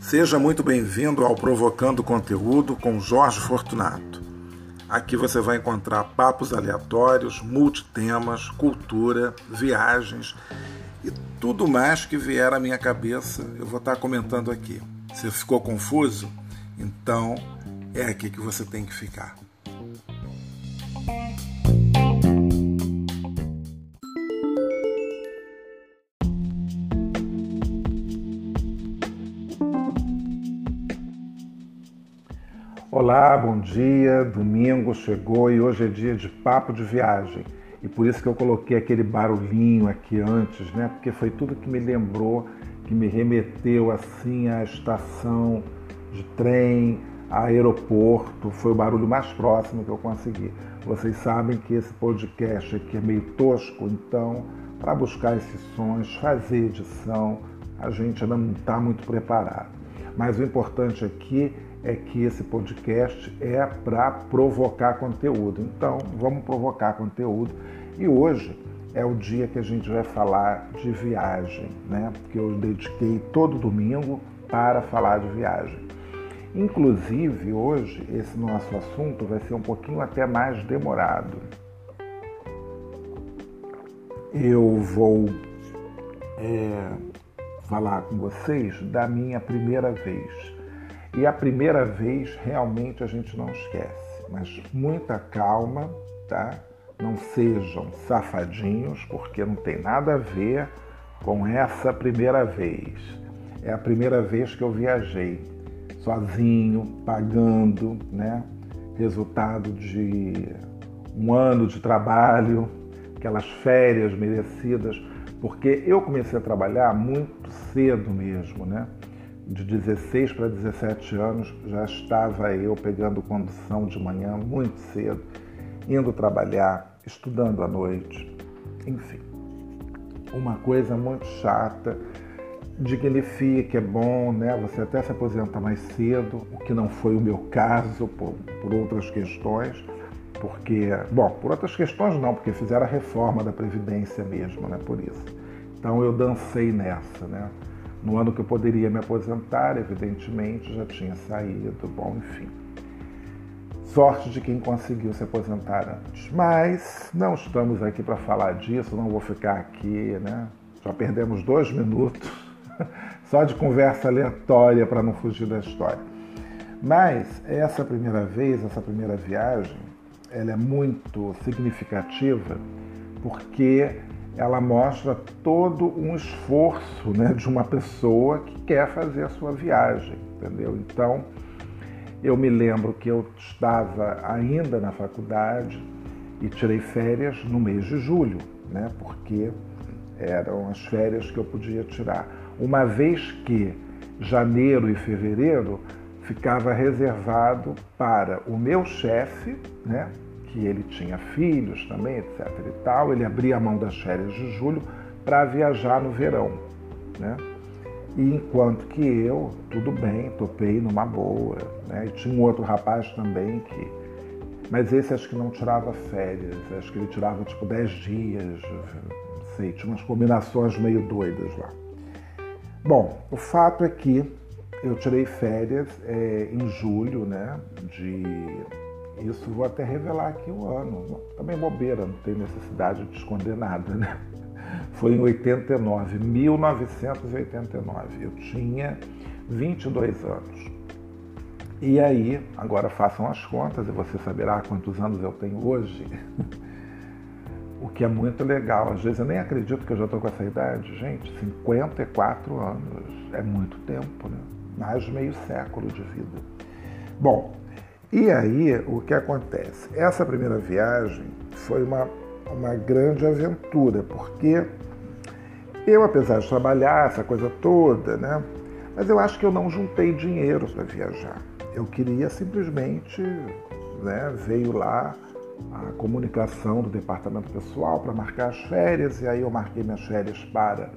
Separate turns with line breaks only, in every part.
Seja muito bem-vindo ao Provocando Conteúdo com Jorge Fortunato. Aqui você vai encontrar papos aleatórios, multitemas, cultura, viagens e tudo mais que vier à minha cabeça eu vou estar comentando aqui. Se ficou confuso? Então é aqui que você tem que ficar. Olá, bom dia. Domingo chegou e hoje é dia de papo de viagem. E por isso que eu coloquei aquele barulhinho aqui antes, né? Porque foi tudo que me lembrou, que me remeteu assim à estação de trem, aeroporto. Foi o barulho mais próximo que eu consegui. Vocês sabem que esse podcast aqui é meio tosco, então para buscar esses sons, fazer edição, a gente ainda não está muito preparado. Mas o importante aqui é que esse podcast é para provocar conteúdo. Então, vamos provocar conteúdo. E hoje é o dia que a gente vai falar de viagem, né? Porque eu dediquei todo domingo para falar de viagem. Inclusive, hoje, esse nosso assunto vai ser um pouquinho até mais demorado. Eu vou é, falar com vocês da minha primeira vez e a primeira vez realmente a gente não esquece, mas muita calma, tá? Não sejam safadinhos, porque não tem nada a ver com essa primeira vez. É a primeira vez que eu viajei sozinho, pagando, né? Resultado de um ano de trabalho, aquelas férias merecidas, porque eu comecei a trabalhar muito cedo mesmo, né? De 16 para 17 anos, já estava eu pegando condução de manhã muito cedo, indo trabalhar, estudando à noite, enfim. Uma coisa muito chata, dignifica, é bom, né? Você até se aposenta mais cedo, o que não foi o meu caso por, por outras questões, porque, bom, por outras questões não, porque fizeram a reforma da Previdência mesmo, né? Por isso. Então eu dancei nessa, né? No ano que eu poderia me aposentar, evidentemente, já tinha saído, bom, enfim. Sorte de quem conseguiu se aposentar antes. Mas não estamos aqui para falar disso, não vou ficar aqui, né? Já perdemos dois minutos só de conversa aleatória para não fugir da história. Mas essa primeira vez, essa primeira viagem, ela é muito significativa porque ela mostra todo um esforço né, de uma pessoa que quer fazer a sua viagem, entendeu? Então, eu me lembro que eu estava ainda na faculdade e tirei férias no mês de julho, né, porque eram as férias que eu podia tirar. Uma vez que janeiro e fevereiro ficava reservado para o meu chefe, né, que ele tinha filhos também, etc. e tal, ele abria a mão das férias de julho para viajar no verão, né? E enquanto que eu, tudo bem, topei numa boa, né? E tinha um outro rapaz também que. Mas esse acho que não tirava férias, acho que ele tirava tipo 10 dias, não sei, tinha umas combinações meio doidas lá. Bom, o fato é que eu tirei férias é, em julho, né? De isso vou até revelar aqui o ano. Também bobeira, não tem necessidade de esconder nada, né? Foi em 89, 1989. Eu tinha 22 anos. E aí, agora façam as contas e você saberá quantos anos eu tenho hoje. o que é muito legal. Às vezes eu nem acredito que eu já estou com essa idade. Gente, 54 anos é muito tempo, né? Mais meio século de vida. Bom, e aí, o que acontece? Essa primeira viagem foi uma, uma grande aventura, porque eu, apesar de trabalhar essa coisa toda, né? Mas eu acho que eu não juntei dinheiro para viajar. Eu queria simplesmente, né? Veio lá a comunicação do departamento pessoal para marcar as férias, e aí eu marquei minhas férias para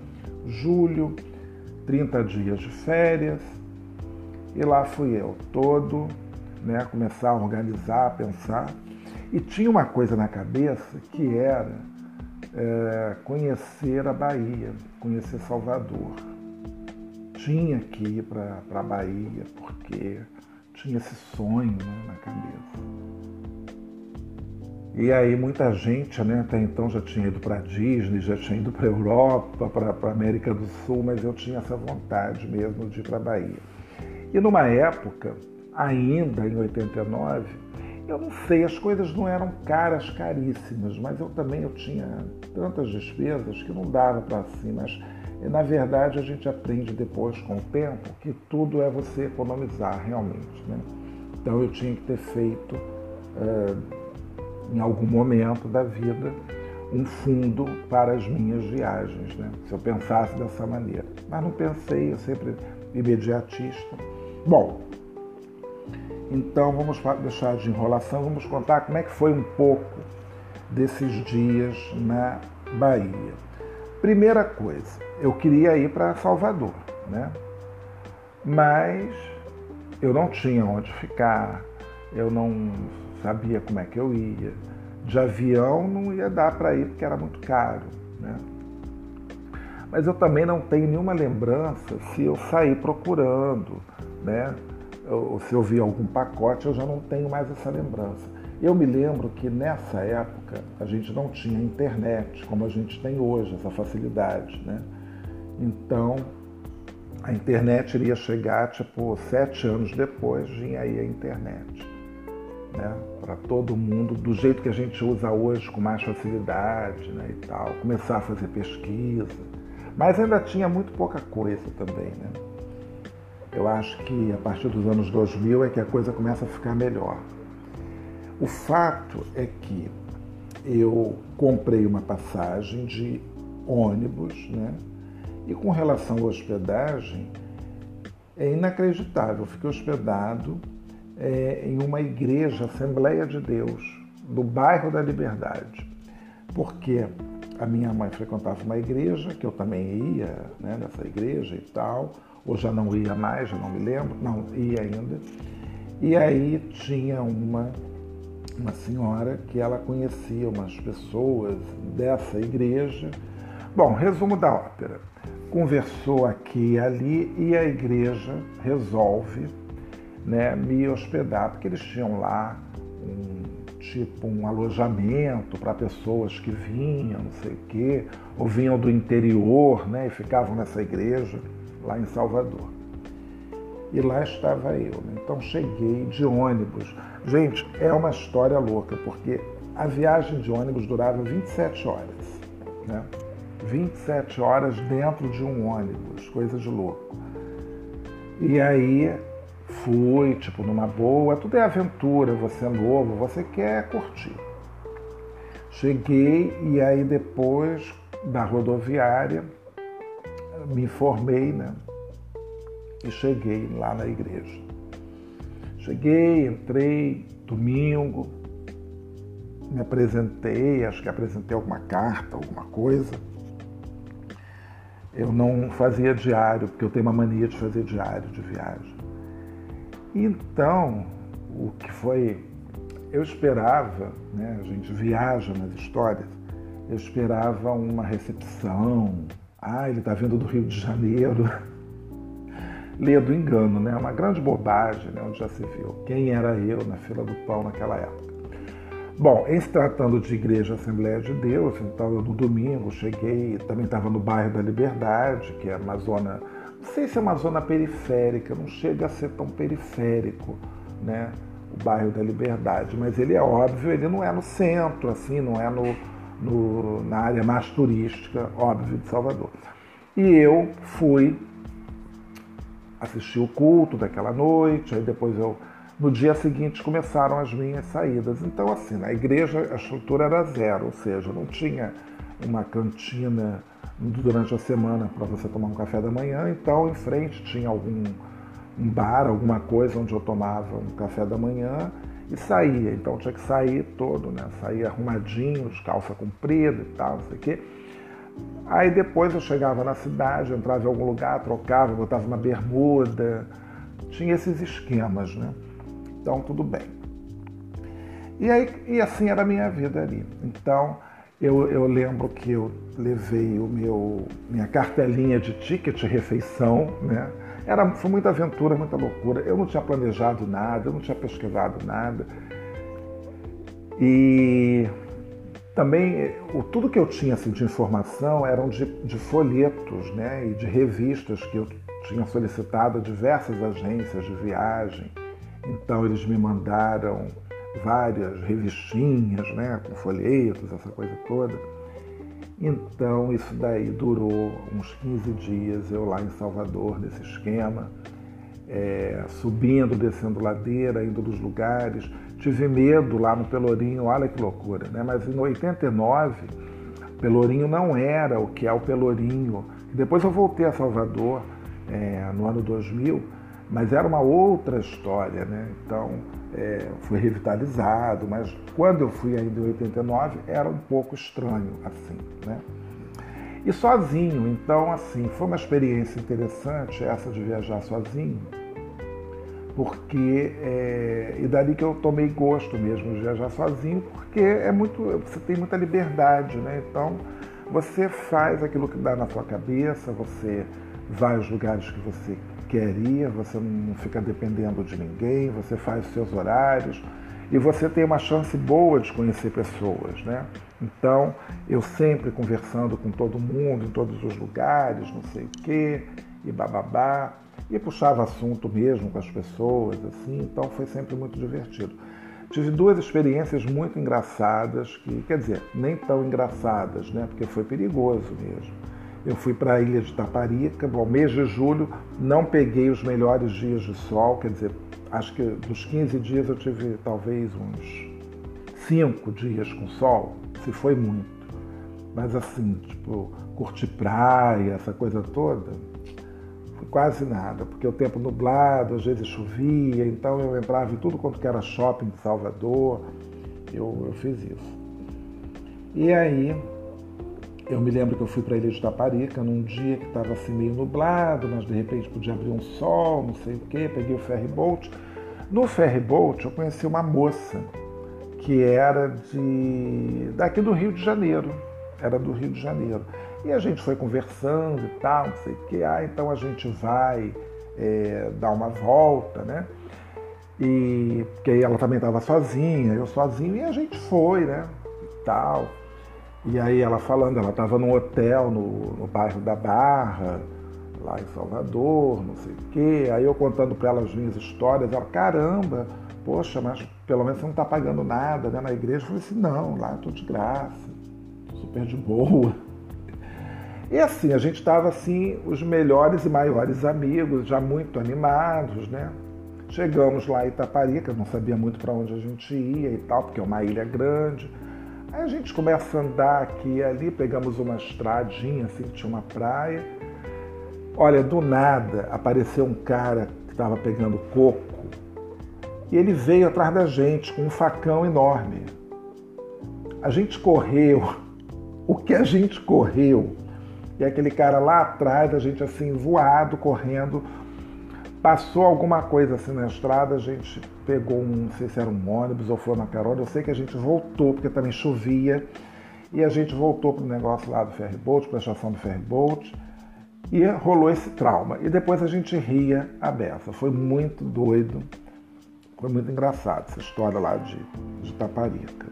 julho, 30 dias de férias, e lá fui eu, todo né, começar a organizar, a pensar. E tinha uma coisa na cabeça que era é, conhecer a Bahia, conhecer Salvador. Tinha que ir para a Bahia porque tinha esse sonho né, na cabeça. E aí muita gente, né, até então já tinha ido para a Disney, já tinha ido para a Europa, para a América do Sul, mas eu tinha essa vontade mesmo de ir para a Bahia. E numa época, ainda em 89, eu não sei, as coisas não eram caras, caríssimas, mas eu também eu tinha tantas despesas que não dava para assim, mas na verdade a gente aprende depois com o tempo que tudo é você economizar realmente. Né? Então eu tinha que ter feito, é, em algum momento da vida, um fundo para as minhas viagens, né? se eu pensasse dessa maneira. Mas não pensei, eu sempre imediatista. Bom, então vamos deixar de enrolação, vamos contar como é que foi um pouco desses dias na Bahia. Primeira coisa, eu queria ir para Salvador, né? Mas eu não tinha onde ficar, eu não sabia como é que eu ia. De avião não ia dar para ir porque era muito caro, né? Mas eu também não tenho nenhuma lembrança se eu sair procurando, né? Se eu vi algum pacote, eu já não tenho mais essa lembrança. Eu me lembro que nessa época a gente não tinha internet como a gente tem hoje, essa facilidade, né? Então a internet iria chegar tipo sete anos depois, vinha aí a internet, né? Para todo mundo, do jeito que a gente usa hoje com mais facilidade, né? E tal, começar a fazer pesquisa, mas ainda tinha muito pouca coisa também, né? Eu acho que a partir dos anos 2000 é que a coisa começa a ficar melhor. O fato é que eu comprei uma passagem de ônibus, né? E com relação à hospedagem, é inacreditável. Eu fiquei hospedado é, em uma igreja, Assembleia de Deus, do bairro da Liberdade. Porque a minha mãe frequentava uma igreja, que eu também ia né, nessa igreja e tal ou já não ia mais, já não me lembro, não ia ainda. E aí tinha uma, uma senhora que ela conhecia umas pessoas dessa igreja. Bom, resumo da ópera. Conversou aqui e ali e a igreja resolve né, me hospedar, porque eles tinham lá um tipo um alojamento para pessoas que vinham, não sei o quê, ou vinham do interior né, e ficavam nessa igreja lá em Salvador. E lá estava eu. Né? Então cheguei de ônibus. Gente, é uma história louca, porque a viagem de ônibus durava 27 horas. Né? 27 horas dentro de um ônibus, coisa de louco. E aí fui, tipo, numa boa, tudo é aventura, você é novo, você quer curtir. Cheguei e aí depois da rodoviária me formei, né? E cheguei lá na igreja. Cheguei, entrei, domingo, me apresentei, acho que apresentei alguma carta, alguma coisa. Eu não fazia diário, porque eu tenho uma mania de fazer diário de viagem. Então, o que foi. Eu esperava, né, a gente viaja nas histórias, eu esperava uma recepção, ah, ele está vindo do Rio de Janeiro. Lê do engano, né? Uma grande bobagem, né? onde já se viu. Quem era eu na fila do pão naquela época? Bom, em se tratando de Igreja Assembleia de Deus, então eu no domingo cheguei, também estava no bairro da Liberdade, que é uma zona, não sei se é uma zona periférica, não chega a ser tão periférico, né? O bairro da Liberdade, mas ele é óbvio, ele não é no centro, assim, não é no, no, na área mais turística, óbvio, de Salvador. E eu fui assistir o culto daquela noite, aí depois eu. No dia seguinte começaram as minhas saídas. Então, assim, na igreja a estrutura era zero, ou seja, não tinha uma cantina durante a semana para você tomar um café da manhã, então em frente tinha algum um bar, alguma coisa onde eu tomava um café da manhã e saía. Então tinha que sair todo, né? Saía arrumadinho, de calça comprida e tal, não sei o quê. Aí depois eu chegava na cidade, entrava em algum lugar, trocava, botava uma bermuda. Tinha esses esquemas, né? Então tudo bem. E, aí, e assim era a minha vida ali. Então eu, eu lembro que eu levei o meu minha cartelinha de ticket refeição, né? Era, foi muita aventura, muita loucura. Eu não tinha planejado nada, eu não tinha pesquisado nada. E também o, tudo que eu tinha assim, de informação eram de, de folhetos né? e de revistas que eu tinha solicitado a diversas agências de viagem. Então eles me mandaram várias revistinhas, né, com folhetos, essa coisa toda. Então isso daí durou uns 15 dias, eu lá em Salvador, nesse esquema, é, subindo, descendo ladeira, indo dos lugares. Tive medo lá no Pelourinho, olha que loucura, né? Mas em 89, Pelourinho não era o que é o Pelourinho. Depois eu voltei a Salvador é, no ano 2000, mas era uma outra história, né? Então é, foi revitalizado, mas quando eu fui ainda em 89 era um pouco estranho assim, né? E sozinho, então assim, foi uma experiência interessante essa de viajar sozinho, porque é, e dali que eu tomei gosto mesmo de viajar sozinho, porque é muito, você tem muita liberdade, né? Então você faz aquilo que dá na sua cabeça, você vai aos lugares que você quer você não fica dependendo de ninguém, você faz os seus horários e você tem uma chance boa de conhecer pessoas, né? Então, eu sempre conversando com todo mundo, em todos os lugares, não sei o quê, e bababá, e puxava assunto mesmo com as pessoas, assim, então foi sempre muito divertido. Tive duas experiências muito engraçadas, que, quer dizer, nem tão engraçadas, né? Porque foi perigoso mesmo. Eu fui para a ilha de Taparica, bom, mês de julho, não peguei os melhores dias de sol, quer dizer, acho que dos 15 dias eu tive talvez uns 5 dias com sol, se foi muito. Mas assim, tipo, curtir praia, essa coisa toda, foi quase nada, porque o tempo nublado, às vezes chovia, então eu entrava em tudo quanto era shopping de Salvador, eu, eu fiz isso. E aí, eu me lembro que eu fui para a ilha de Taparica num dia que estava assim meio nublado, mas de repente podia abrir um sol, não sei o quê, peguei o ferry boat. No ferry boat eu conheci uma moça que era de daqui do Rio de Janeiro, era do Rio de Janeiro. E a gente foi conversando e tal, não sei o quê. Ah, então a gente vai é, dar uma volta, né? E porque ela também estava sozinha, eu sozinho, e a gente foi, né? E tal. E aí ela falando, ela estava num hotel no, no bairro da Barra, lá em Salvador, não sei o quê. Aí eu contando para ela as minhas histórias, ela, caramba, poxa, mas pelo menos você não está pagando nada né, na igreja. Eu falei assim, não, lá estou de graça, super de boa. E assim, a gente estava assim, os melhores e maiores amigos, já muito animados, né? Chegamos lá em Itaparica, não sabia muito para onde a gente ia e tal, porque é uma ilha grande. Aí a gente começa a andar aqui e ali, pegamos uma estradinha, assim, que tinha uma praia. Olha, do nada apareceu um cara que estava pegando coco e ele veio atrás da gente com um facão enorme. A gente correu, o que a gente correu, e aquele cara lá atrás, a gente assim, voado, correndo, Passou alguma coisa assim na estrada, a gente pegou um, não sei se era um ônibus ou foi uma carona, eu sei que a gente voltou, porque também chovia, e a gente voltou para o negócio lá do ferryboat, para a estação do ferryboat, e rolou esse trauma. E depois a gente ria a beça. Foi muito doido, foi muito engraçado essa história lá de, de Taparica.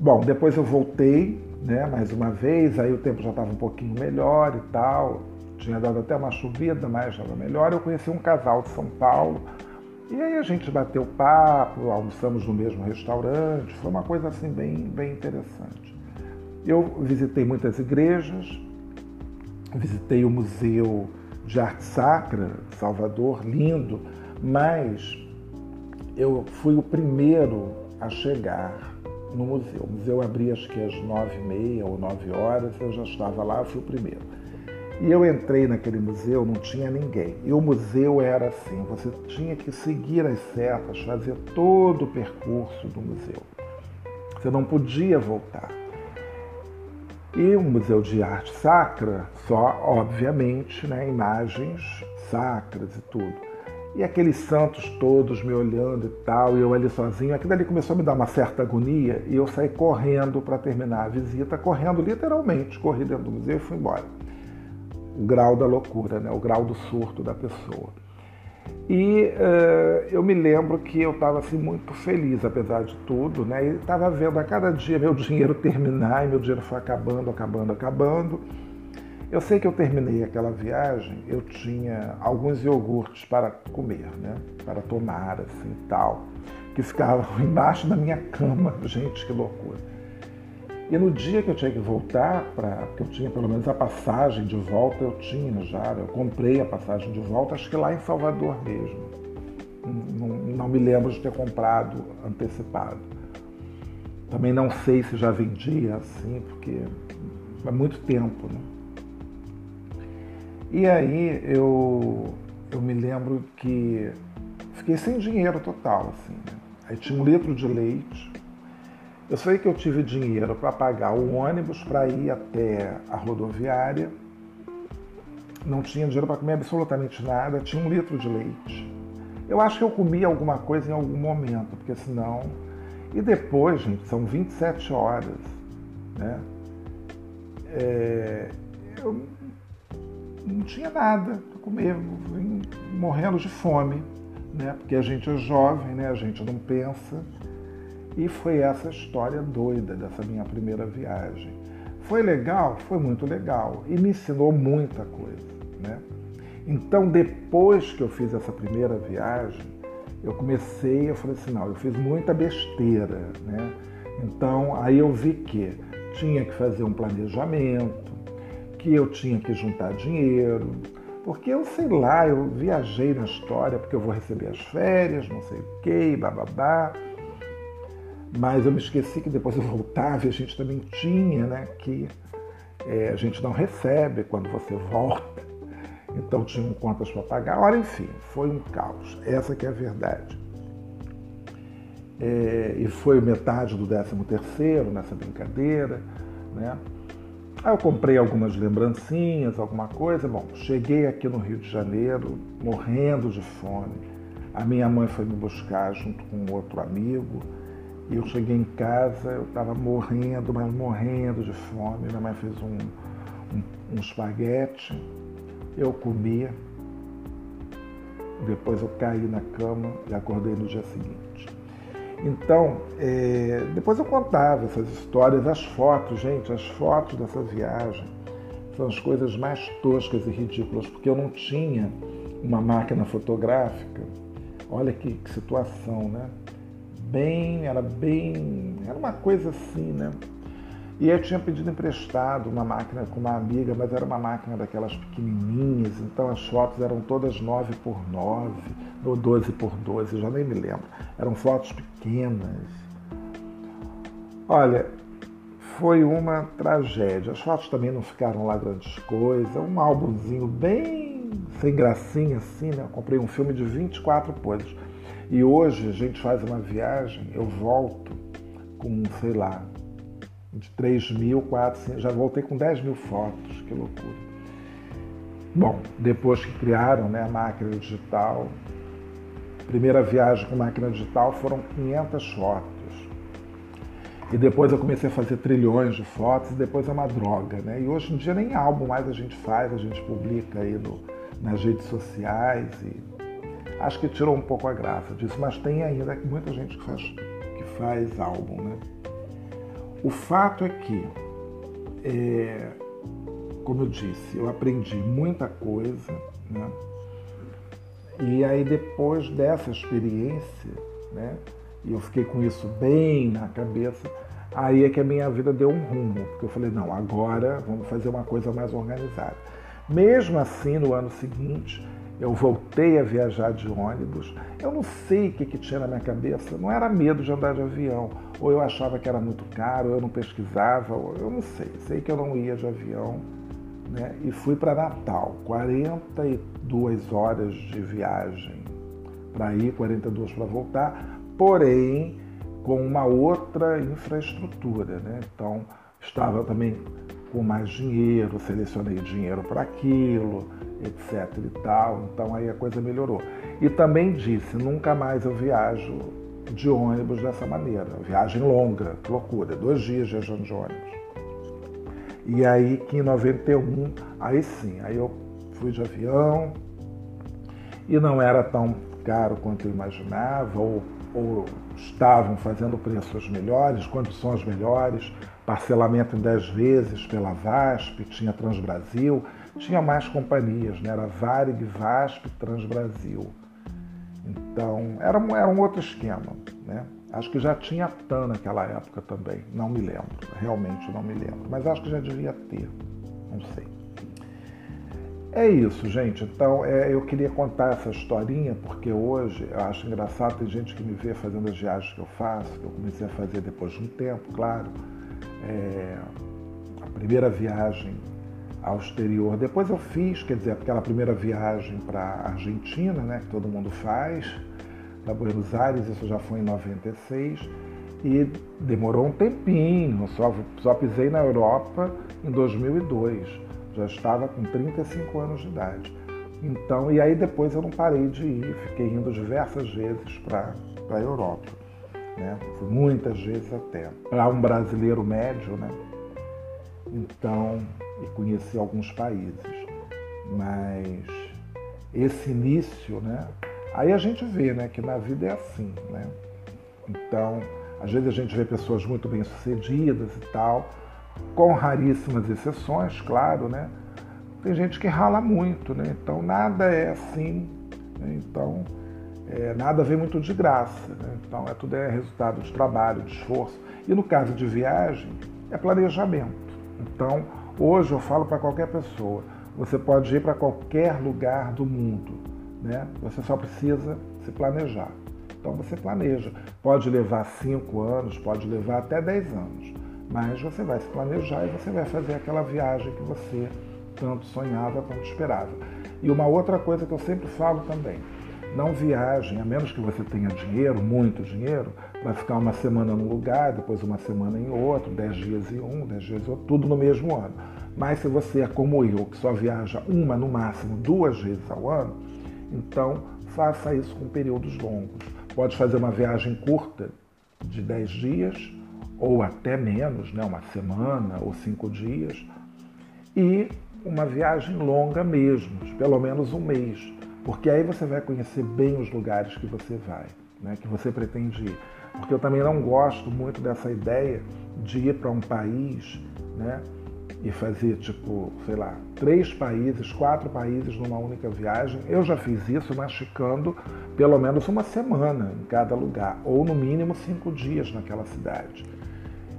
Bom, depois eu voltei, né, mais uma vez, aí o tempo já estava um pouquinho melhor e tal, tinha dado até uma chovida, mas estava melhor. Eu conheci um casal de São Paulo e aí a gente bateu papo, almoçamos no mesmo restaurante, foi uma coisa assim bem, bem interessante. Eu visitei muitas igrejas, visitei o Museu de Arte Sacra Salvador, lindo, mas eu fui o primeiro a chegar no museu. O museu abria acho que às nove e meia ou nove horas, eu já estava lá, fui o primeiro. E eu entrei naquele museu, não tinha ninguém. E o museu era assim: você tinha que seguir as setas, fazer todo o percurso do museu. Você não podia voltar. E o Museu de Arte Sacra, só, obviamente, né, imagens sacras e tudo. E aqueles santos todos me olhando e tal, e eu ali sozinho, aquilo ali começou a me dar uma certa agonia e eu saí correndo para terminar a visita, correndo literalmente, corri dentro do museu e fui embora. Grau da loucura, né? o grau do surto da pessoa. E uh, eu me lembro que eu estava assim, muito feliz, apesar de tudo, né? e estava vendo a cada dia meu dinheiro terminar, e meu dinheiro foi acabando, acabando, acabando. Eu sei que eu terminei aquela viagem, eu tinha alguns iogurtes para comer, né? Para tomar, assim, tal, que ficavam embaixo da minha cama. Gente, que loucura. E no dia que eu tinha que voltar, para que eu tinha pelo menos a passagem de volta, eu tinha já, eu comprei a passagem de volta, acho que lá em Salvador mesmo. Não, não me lembro de ter comprado antecipado. Também não sei se já vendia assim, porque é muito tempo, né? E aí eu, eu me lembro que fiquei sem dinheiro total, assim. Né? Aí tinha um litro de leite. Eu sei que eu tive dinheiro para pagar o ônibus para ir até a rodoviária. Não tinha dinheiro para comer absolutamente nada, tinha um litro de leite. Eu acho que eu comi alguma coisa em algum momento, porque senão. E depois, gente, são 27 horas. Né? É... Eu não tinha nada para comer, morrendo de fome, né? Porque a gente é jovem, né? A gente não pensa. E foi essa história doida dessa minha primeira viagem. Foi legal? Foi muito legal e me ensinou muita coisa, né? Então, depois que eu fiz essa primeira viagem, eu comecei, eu falei assim, não, eu fiz muita besteira, né? Então, aí eu vi que tinha que fazer um planejamento, que eu tinha que juntar dinheiro, porque eu sei lá, eu viajei na história porque eu vou receber as férias, não sei o que, bababá. Mas eu me esqueci que depois eu voltava e a gente também tinha, né, que é, a gente não recebe quando você volta. Então tinham contas para pagar. Ora, enfim, foi um caos. Essa que é a verdade. É, e foi metade do 13 terceiro nessa brincadeira, né? Aí eu comprei algumas lembrancinhas, alguma coisa. Bom, cheguei aqui no Rio de Janeiro, morrendo de fome. A minha mãe foi me buscar junto com outro amigo. E eu cheguei em casa, eu estava morrendo, mas morrendo de fome. Minha mãe fez um, um, um espaguete, eu comi. Depois eu caí na cama e acordei no dia seguinte. Então, é, depois eu contava essas histórias, as fotos, gente, as fotos dessa viagem são as coisas mais toscas e ridículas, porque eu não tinha uma máquina fotográfica. Olha que, que situação, né? Bem, era bem, era uma coisa assim, né? E eu tinha pedido emprestado uma máquina com uma amiga, mas era uma máquina daquelas pequenininhas, então as fotos eram todas 9 por 9 ou 12 por 12, já nem me lembro. Eram fotos pequenas. Olha, foi uma tragédia. As fotos também não ficaram lá grandes coisas. Um álbumzinho bem sem gracinha assim, né? Eu comprei um filme de 24 poses. E hoje a gente faz uma viagem, eu volto com, sei lá, de 3 mil, 4, já voltei com 10 mil fotos, que loucura. Bom, depois que criaram né, a máquina digital, primeira viagem com máquina digital foram 500 fotos. E depois eu comecei a fazer trilhões de fotos e depois é uma droga, né? E hoje em dia nem álbum mais a gente faz, a gente publica aí no, nas redes sociais e acho que tirou um pouco a graça disso, mas tem ainda muita gente que faz, que faz álbum, né? O fato é que, é, como eu disse, eu aprendi muita coisa, né? E aí depois dessa experiência, né? E eu fiquei com isso bem na cabeça, aí é que a minha vida deu um rumo, porque eu falei, não, agora vamos fazer uma coisa mais organizada. Mesmo assim, no ano seguinte, eu voltei a viajar de ônibus. Eu não sei o que, que tinha na minha cabeça. Não era medo de andar de avião. Ou eu achava que era muito caro, ou eu não pesquisava, eu não sei. Sei que eu não ia de avião. Né? E fui para Natal. 42 horas de viagem para ir, 42 para voltar. Porém, com uma outra infraestrutura. Né? Então, estava também com mais dinheiro, selecionei dinheiro para aquilo etc e tal. Então aí a coisa melhorou. E também disse: nunca mais eu viajo de ônibus dessa maneira. Viagem longa, loucura, dois dias viajando de ônibus. E aí que em 91, aí sim, aí eu fui de avião e não era tão caro quanto eu imaginava, ou, ou estavam fazendo preços melhores, condições melhores, parcelamento em 10 vezes pela VASP, tinha Transbrasil, tinha mais companhias, né? era Varig, VASP, Transbrasil. Então, era um, era um outro esquema. Né? Acho que já tinha TAN naquela época também, não me lembro, realmente não me lembro, mas acho que já devia ter, não sei. É isso, gente. Então, é, eu queria contar essa historinha porque hoje eu acho engraçado. Tem gente que me vê fazendo as viagens que eu faço, que eu comecei a fazer depois de um tempo, claro. É, a primeira viagem ao exterior. Depois eu fiz, quer dizer, aquela primeira viagem para a Argentina, né, que todo mundo faz, para Buenos Aires, isso já foi em 96, e demorou um tempinho, só, só pisei na Europa em 2002, já estava com 35 anos de idade. Então, e aí depois eu não parei de ir, fiquei indo diversas vezes para a Europa. Né? Muitas vezes até. Para um brasileiro médio, né? Então, e conheci alguns países. Mas esse início, né? Aí a gente vê, né, que na vida é assim, né? Então, às vezes a gente vê pessoas muito bem sucedidas e tal, com raríssimas exceções, claro, né? Tem gente que rala muito, né? Então nada é assim, né? então é, nada vem muito de graça, né? Então é tudo é resultado de trabalho, de esforço. E no caso de viagem, é planejamento. Então, hoje eu falo para qualquer pessoa, você pode ir para qualquer lugar do mundo, né? Você só precisa se planejar. Então você planeja. Pode levar cinco anos, pode levar até dez anos, mas você vai se planejar e você vai fazer aquela viagem que você tanto sonhava, tanto esperava. E uma outra coisa que eu sempre falo também, não viajem, a menos que você tenha dinheiro, muito dinheiro, para ficar uma semana num lugar, depois uma semana em outro, dez dias em um, dez dias em outro, tudo no mesmo ano. Mas se você é como eu, que só viaja uma, no máximo duas vezes ao ano, então faça isso com períodos longos. Pode fazer uma viagem curta, de dez dias, ou até menos, né, uma semana ou cinco dias, e uma viagem longa mesmo, pelo menos um mês porque aí você vai conhecer bem os lugares que você vai, né, que você pretende ir. Porque eu também não gosto muito dessa ideia de ir para um país né, e fazer, tipo, sei lá, três países, quatro países numa única viagem. Eu já fiz isso, mas ficando pelo menos uma semana em cada lugar, ou no mínimo cinco dias naquela cidade.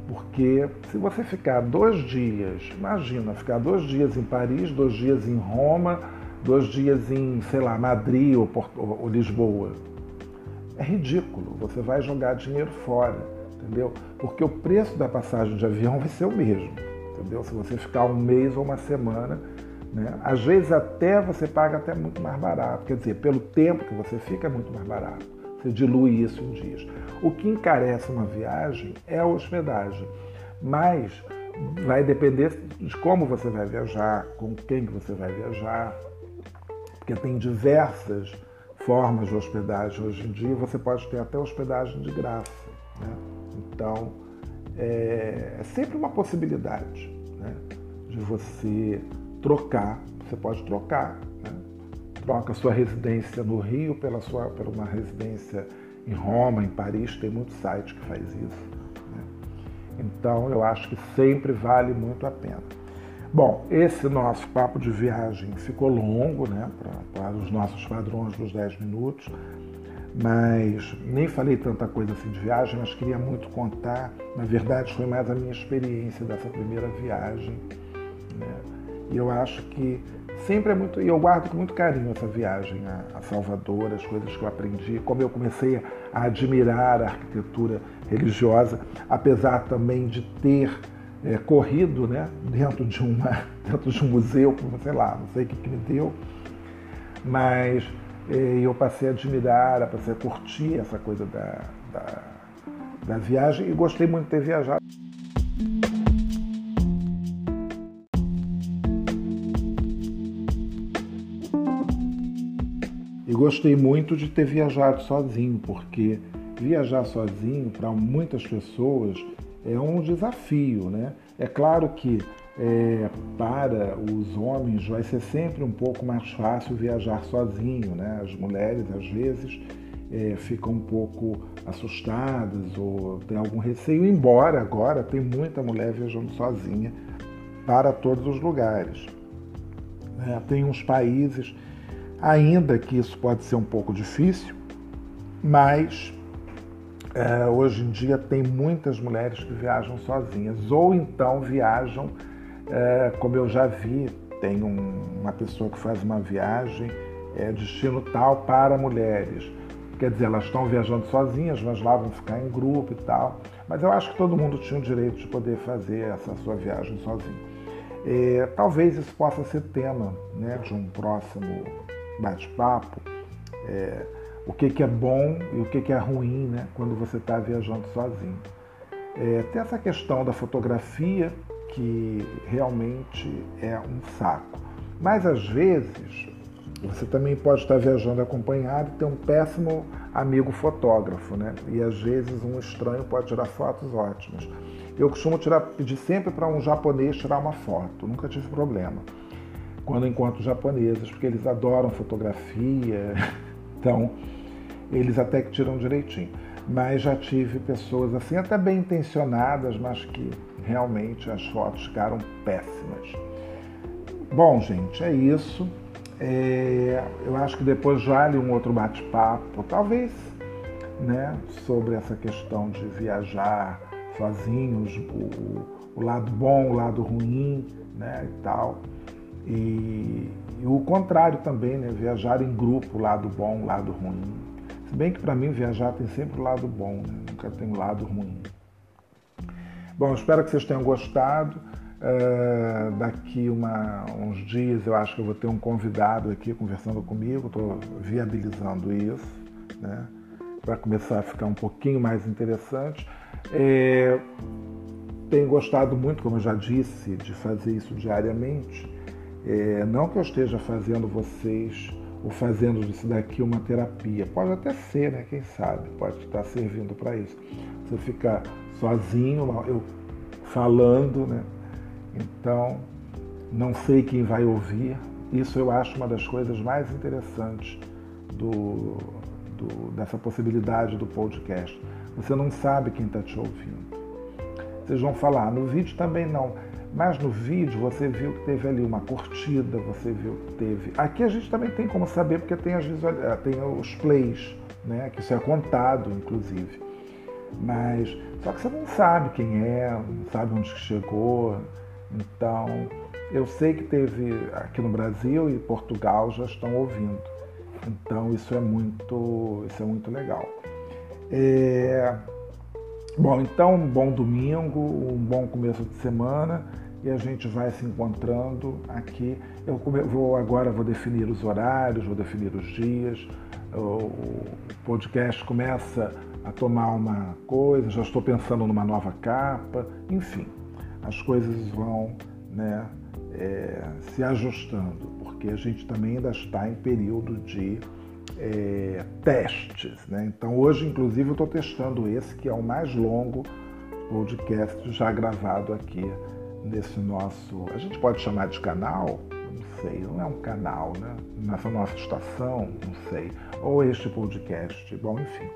Porque se você ficar dois dias, imagina, ficar dois dias em Paris, dois dias em Roma, dois dias em, sei lá, Madrid ou, Porto, ou Lisboa. É ridículo, você vai jogar dinheiro fora, entendeu? Porque o preço da passagem de avião vai ser o mesmo, entendeu? Se você ficar um mês ou uma semana, né? Às vezes até você paga até muito mais barato, quer dizer, pelo tempo que você fica é muito mais barato. Você dilui isso em dias. O que encarece uma viagem é a hospedagem, mas vai depender de como você vai viajar, com quem que você vai viajar, porque tem diversas formas de hospedagem hoje em dia, você pode ter até hospedagem de graça. Né? Então, é, é, sempre uma possibilidade né? de você trocar, você pode trocar, né? troca sua residência no Rio pela sua, por uma residência em Roma, em Paris, tem muitos sites que faz isso. Né? Então, eu acho que sempre vale muito a pena. Bom, esse nosso papo de viagem ficou longo, né, para os nossos padrões dos 10 minutos, mas nem falei tanta coisa assim de viagem, mas queria muito contar. Na verdade, foi mais a minha experiência dessa primeira viagem. Né? E eu acho que sempre é muito. E eu guardo com muito carinho essa viagem a, Salvador, as coisas que eu aprendi, como eu comecei a admirar a arquitetura religiosa, apesar também de ter é, corrido né, dentro, de uma, dentro de um museu, sei lá, não sei o que, que me deu, mas é, eu passei a admirar, passei a curtir essa coisa da, da, da viagem e gostei muito de ter viajado. E gostei muito de ter viajado sozinho, porque viajar sozinho para muitas pessoas é um desafio, né? É claro que é, para os homens vai ser sempre um pouco mais fácil viajar sozinho, né? As mulheres às vezes é, ficam um pouco assustadas ou têm algum receio, embora agora tem muita mulher viajando sozinha para todos os lugares. É, tem uns países, ainda que isso pode ser um pouco difícil, mas é, hoje em dia tem muitas mulheres que viajam sozinhas ou então viajam, é, como eu já vi, tem um, uma pessoa que faz uma viagem é, destino tal para mulheres. Quer dizer, elas estão viajando sozinhas, mas lá vão ficar em grupo e tal. Mas eu acho que todo mundo tinha o direito de poder fazer essa sua viagem sozinho. É, talvez isso possa ser tema né, de um próximo bate-papo. É, o que, que é bom e o que, que é ruim né, quando você está viajando sozinho. É, tem essa questão da fotografia que realmente é um saco. Mas às vezes você também pode estar viajando acompanhado e ter um péssimo amigo fotógrafo, né? E às vezes um estranho pode tirar fotos ótimas. Eu costumo tirar, pedir sempre para um japonês tirar uma foto, nunca tive problema. Quando encontro japoneses, porque eles adoram fotografia, então eles até que tiram direitinho. Mas já tive pessoas assim, até bem intencionadas, mas que realmente as fotos ficaram péssimas. Bom, gente, é isso. É, eu acho que depois vale um outro bate-papo, talvez, né, sobre essa questão de viajar sozinhos, o, o lado bom, o lado ruim, né, e tal. E, e o contrário também, né, viajar em grupo, o lado bom, o lado ruim. Se bem que para mim viajar tem sempre o lado bom, né, nunca tem o lado ruim. Bom, espero que vocês tenham gostado. Uh, daqui uma, uns dias eu acho que eu vou ter um convidado aqui conversando comigo, estou viabilizando isso, né, para começar a ficar um pouquinho mais interessante. É, tenho gostado muito, como eu já disse, de fazer isso diariamente. É, não que eu esteja fazendo vocês ou fazendo disso daqui uma terapia. Pode até ser, né? Quem sabe? Pode estar servindo para isso. Você ficar sozinho, eu falando, né? Então, não sei quem vai ouvir. Isso eu acho uma das coisas mais interessantes do, do, dessa possibilidade do podcast. Você não sabe quem está te ouvindo. Vocês vão falar, no vídeo também não. Mas no vídeo você viu que teve ali uma curtida, você viu que teve. Aqui a gente também tem como saber, porque tem, as visual... Tem os plays, né? Que isso é contado, inclusive. Mas só que você não sabe quem é, não sabe onde chegou. Então, eu sei que teve aqui no Brasil e Portugal já estão ouvindo. Então isso é muito, isso é muito legal. É... Bom, então um bom domingo, um bom começo de semana e a gente vai se encontrando aqui. Eu vou agora vou definir os horários, vou definir os dias. O podcast começa a tomar uma coisa, já estou pensando numa nova capa, enfim as coisas vão né, é, se ajustando, porque a gente também ainda está em período de é, testes. Né? Então, hoje, inclusive, eu estou testando esse, que é o mais longo podcast já gravado aqui nesse nosso. A gente pode chamar de canal? Não sei, não é um canal, né? Nessa nossa estação, não sei. Ou este podcast. Bom, enfim.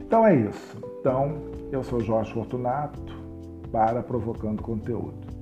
Então é isso. Então, eu sou Jorge Fortunato para Provocando Conteúdo.